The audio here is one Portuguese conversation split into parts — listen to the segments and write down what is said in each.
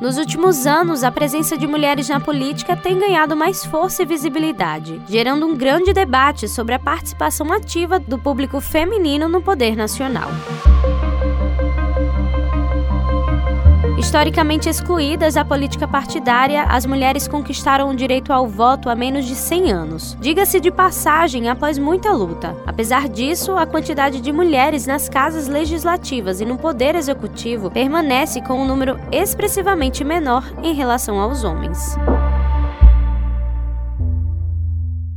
Nos últimos anos, a presença de mulheres na política tem ganhado mais força e visibilidade, gerando um grande debate sobre a participação ativa do público feminino no poder nacional. Historicamente excluídas da política partidária, as mulheres conquistaram o direito ao voto há menos de 100 anos. Diga-se de passagem, após muita luta. Apesar disso, a quantidade de mulheres nas casas legislativas e no poder executivo permanece com um número expressivamente menor em relação aos homens.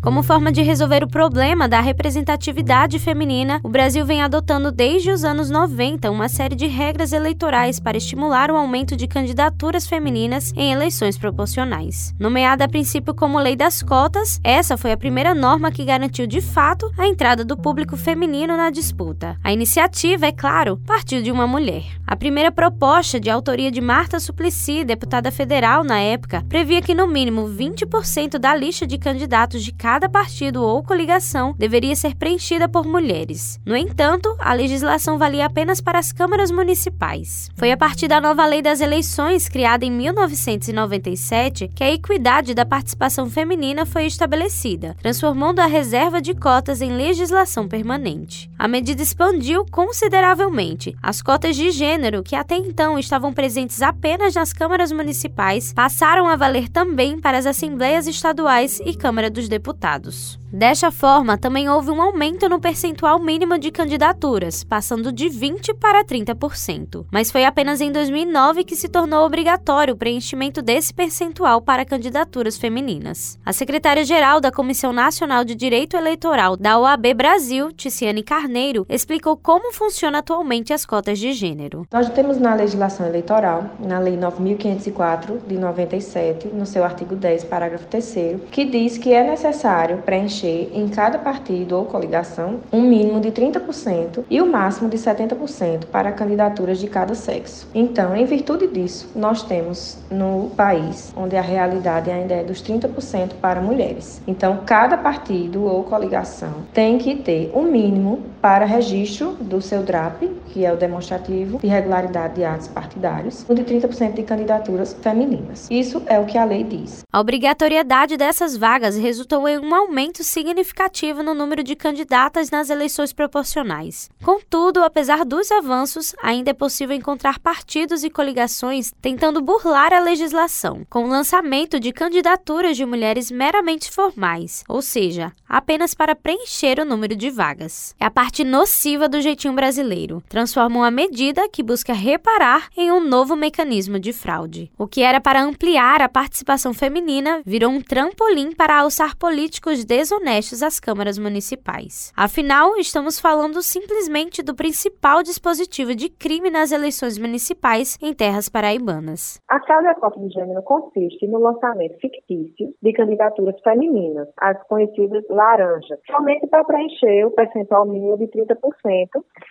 Como forma de resolver o problema da representatividade feminina, o Brasil vem adotando desde os anos 90 uma série de regras eleitorais para estimular o aumento de candidaturas femininas em eleições proporcionais. Nomeada a princípio como Lei das Cotas, essa foi a primeira norma que garantiu de fato a entrada do público feminino na disputa. A iniciativa, é claro, partiu de uma mulher. A primeira proposta, de autoria de Marta Suplicy, deputada federal na época, previa que no mínimo 20% da lista de candidatos de cada cada partido ou coligação deveria ser preenchida por mulheres. No entanto, a legislação valia apenas para as câmaras municipais. Foi a partir da nova lei das eleições, criada em 1997, que a equidade da participação feminina foi estabelecida, transformando a reserva de cotas em legislação permanente. A medida expandiu consideravelmente as cotas de gênero, que até então estavam presentes apenas nas câmaras municipais, passaram a valer também para as assembleias estaduais e Câmara dos Deputados deputados. Desta forma, também houve um aumento no percentual mínimo de candidaturas, passando de 20% para 30%. Mas foi apenas em 2009 que se tornou obrigatório o preenchimento desse percentual para candidaturas femininas. A secretária-geral da Comissão Nacional de Direito Eleitoral da OAB Brasil, Ticiane Carneiro, explicou como funciona atualmente as cotas de gênero. Nós temos na legislação eleitoral, na Lei 9504 de 97, no seu artigo 10, parágrafo 3 que diz que é necessário preencher preencher em cada partido ou coligação um mínimo de 30% e o máximo de 70% para candidaturas de cada sexo. Então, em virtude disso, nós temos no país onde a realidade ainda é dos 30% para mulheres. Então, cada partido ou coligação tem que ter um mínimo para registro do seu DRAP, que é o demonstrativo de regularidade de atos partidários, de 30% de candidaturas femininas. Isso é o que a lei diz. A obrigatoriedade dessas vagas resultou em um aumento significativo no número de candidatas nas eleições proporcionais. Contudo, apesar dos avanços, ainda é possível encontrar partidos e coligações tentando burlar a legislação, com o lançamento de candidaturas de mulheres meramente formais, ou seja, apenas para preencher o número de vagas. É a parte nociva do jeitinho brasileiro. Transforma uma medida que busca reparar em um novo mecanismo de fraude. O que era para ampliar a participação feminina virou um trampolim para alçar políticos desonestos às câmaras municipais. Afinal, estamos falando simplesmente do principal dispositivo de crime nas eleições municipais em terras paraibanas. A à cota de gênero consiste no lançamento fictício de candidaturas femininas, as conhecidas laranjas, somente para preencher o percentual mínimo de 30%,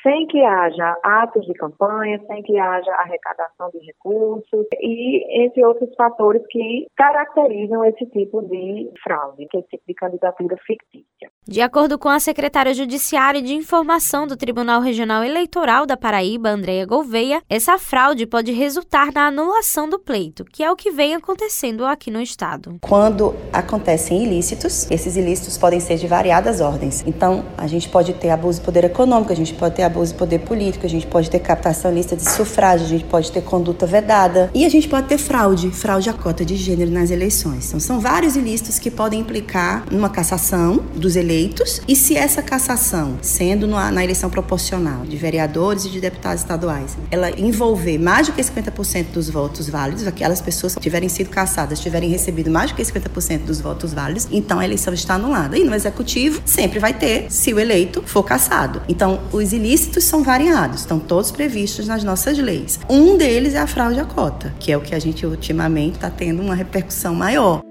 sem que haja atos de campanha, sem que haja arrecadação de recursos e entre outros fatores que caracterizam esse tipo de fraude, que de candidatura fictícia. De acordo com a secretária judiciária de informação do Tribunal Regional Eleitoral da Paraíba, Andréia Gouveia, essa fraude pode resultar na anulação do pleito, que é o que vem acontecendo aqui no estado. Quando acontecem ilícitos, esses ilícitos podem ser de variadas ordens. Então, a gente pode ter abuso de poder econômico, a gente pode ter abuso de poder político, a gente pode ter captação lista de sufrágio, a gente pode ter conduta vedada e a gente pode ter fraude, fraude à cota de gênero nas eleições. Então, são vários ilícitos que podem implicar numa cassação dos eleitos e se essa cassação, sendo na eleição proporcional de vereadores e de deputados estaduais, ela envolver mais do que 50% dos votos válidos, aquelas pessoas que tiverem sido cassadas tiverem recebido mais do que 50% dos votos válidos, então a eleição está anulada. E no executivo sempre vai ter se o eleito for cassado. Então os ilícitos são variados, estão todos previstos nas nossas leis. Um deles é a fraude à cota, que é o que a gente ultimamente está tendo uma repercussão maior.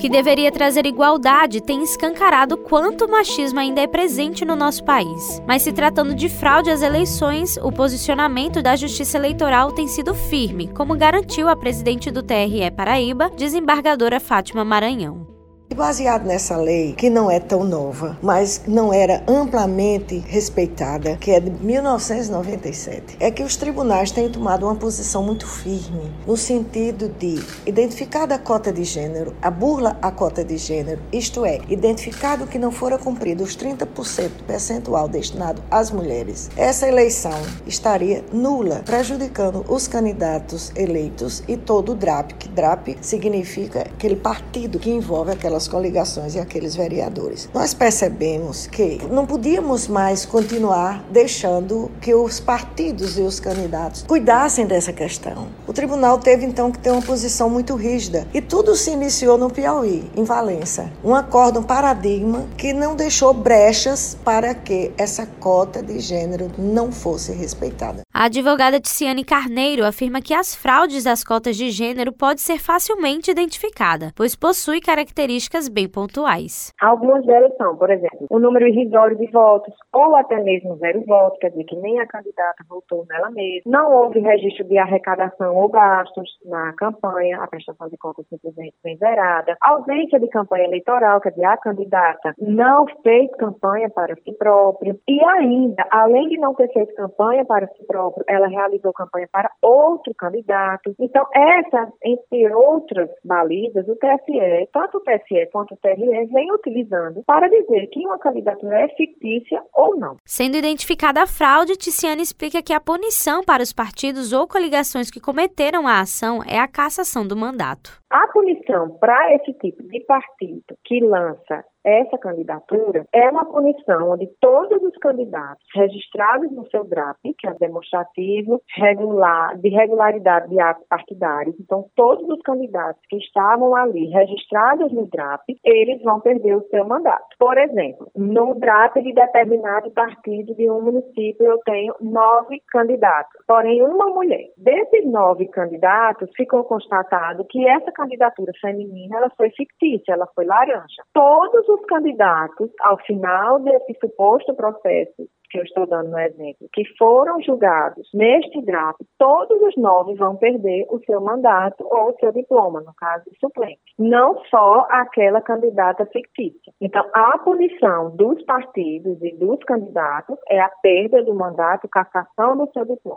Que deveria trazer igualdade tem escancarado quanto o machismo ainda é presente no nosso país. Mas se tratando de fraude às eleições, o posicionamento da Justiça Eleitoral tem sido firme, como garantiu a presidente do TRE Paraíba, desembargadora Fátima Maranhão. Baseado nessa lei, que não é tão nova, mas não era amplamente respeitada, que é de 1997, é que os tribunais têm tomado uma posição muito firme no sentido de identificada a cota de gênero, a burla à cota de gênero, isto é, identificado que não fora cumprido os 30% percentual destinado às mulheres, essa eleição estaria nula, prejudicando os candidatos eleitos e todo o DRAP, que DRAP significa aquele partido que envolve aquelas coligações e aqueles vereadores. Nós percebemos que não podíamos mais continuar deixando que os partidos e os candidatos cuidassem dessa questão. O tribunal teve então que ter uma posição muito rígida e tudo se iniciou no Piauí, em Valença. Um acordo, um paradigma que não deixou brechas para que essa cota de gênero não fosse respeitada. A advogada Ticiane Carneiro afirma que as fraudes das cotas de gênero pode ser facilmente identificada, pois possui características bem pontuais. Algumas delas são, por exemplo, o número irrisório de votos ou até mesmo zero voto, quer dizer que nem a candidata votou nela mesma. Não houve registro de arrecadação ou gastos na campanha, a prestação de contas simplesmente vem zerada. Ausência de campanha eleitoral, quer dizer, a candidata não fez campanha para si própria. E ainda, além de não ter feito campanha para si próprio, ela realizou campanha para outro candidato. Então, essas, entre outras balizas, o TSE, tanto o TSE quanto o TRE, vem utilizando para dizer que uma candidatura é fictícia ou não. Sendo identificada a fraude, Ticiane explica que a punição para os partidos ou coligações que cometeram a ação é a cassação do mandato. A punição para esse tipo de partido que lança essa candidatura é uma punição onde todos os candidatos registrados no seu DRAP, que é demonstrativo regular, de regularidade de atos partidários, então todos os candidatos que estavam ali registrados no DRAP, eles vão perder o seu mandato. Por exemplo, no DRAP de determinado partido de um município eu tenho nove candidatos, porém uma mulher. Desses nove candidatos ficou constatado que essa candidatura feminina ela foi fictícia, ela foi laranja. Todos os candidatos, ao final desse suposto processo que eu estou dando no exemplo, que foram julgados neste draft, todos os nove vão perder o seu mandato ou o seu diploma, no caso de suplente. Não só aquela candidata fictícia. Então, a punição dos partidos e dos candidatos é a perda do mandato, cassação do seu diploma.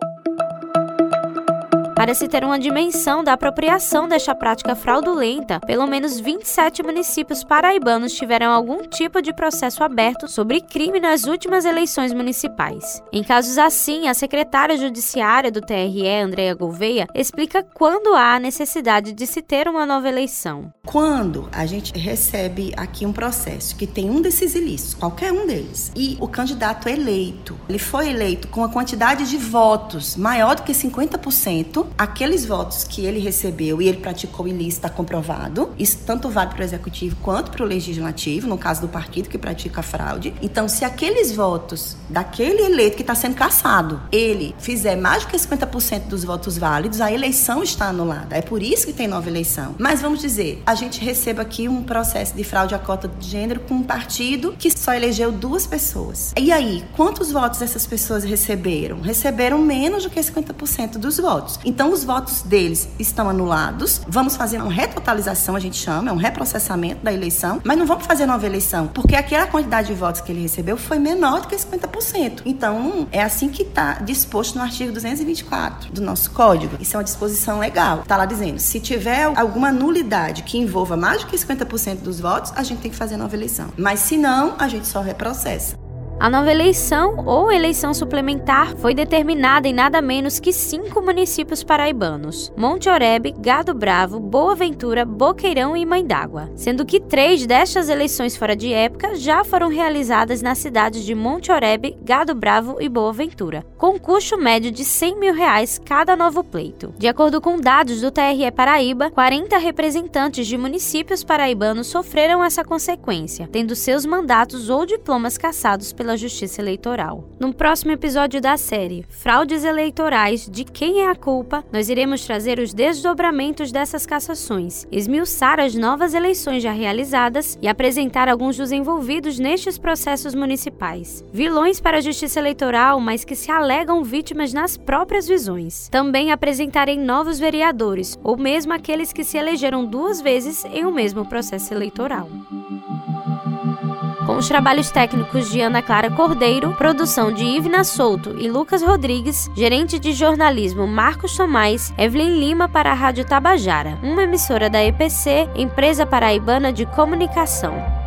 Para se ter uma dimensão da apropriação desta prática fraudulenta, pelo menos 27 municípios paraibanos tiveram algum tipo de processo aberto sobre crime nas últimas eleições municipais. Em casos assim, a secretária judiciária do TRE, Andréa Gouveia, explica quando há a necessidade de se ter uma nova eleição. Quando a gente recebe aqui um processo que tem um desses ilícitos, qualquer um deles, e o candidato eleito, ele foi eleito com a quantidade de votos maior do que 50%, aqueles votos que ele recebeu e ele praticou ilícito está comprovado. Isso tanto vale para o executivo quanto para o legislativo, no caso do partido que pratica fraude. Então, se aqueles votos daquele eleito que está sendo caçado, ele fizer mais do que 50% dos votos válidos, a eleição está anulada. É por isso que tem nova eleição. Mas vamos dizer, a gente receba aqui um processo de fraude à cota de gênero com um partido que só elegeu duas pessoas. E aí, quantos votos essas pessoas receberam? Receberam menos do que 50% dos votos. Então, os votos deles estão anulados. Vamos fazer uma retotalização, a gente chama, é um reprocessamento da eleição, mas não vamos fazer nova eleição, porque aquela quantidade de votos que ele recebeu foi menor do que 50%. Então, é assim que está disposto no artigo 224 do nosso código. Isso é uma disposição legal. Está lá dizendo, se tiver alguma nulidade que envolva mais do que 50% dos votos, a gente tem que fazer nova eleição. Mas se não, a gente só reprocessa. A nova eleição ou eleição suplementar foi determinada em nada menos que cinco municípios paraibanos: Monte Oreb, Gado Bravo, Boa Ventura, Boqueirão e Mãe d'Água, sendo que três destas eleições fora de época já foram realizadas nas cidades de Monte Oreb, Gado Bravo e Boa Ventura, com custo médio de 100 mil reais cada novo pleito. De acordo com dados do TRE Paraíba, 40 representantes de municípios paraibanos sofreram essa consequência, tendo seus mandatos ou diplomas cassados pela pela Justiça Eleitoral. No próximo episódio da série Fraudes Eleitorais de Quem é a Culpa, nós iremos trazer os desdobramentos dessas cassações, esmiuçar as novas eleições já realizadas e apresentar alguns dos envolvidos nestes processos municipais. Vilões para a Justiça Eleitoral, mas que se alegam vítimas nas próprias visões. Também apresentarei novos vereadores, ou mesmo aqueles que se elegeram duas vezes em um mesmo processo eleitoral com os trabalhos técnicos de Ana Clara Cordeiro, produção de Ivna Souto e Lucas Rodrigues, gerente de jornalismo Marcos Tomás, Evelyn Lima para a Rádio Tabajara, uma emissora da EPC, Empresa Paraibana de Comunicação.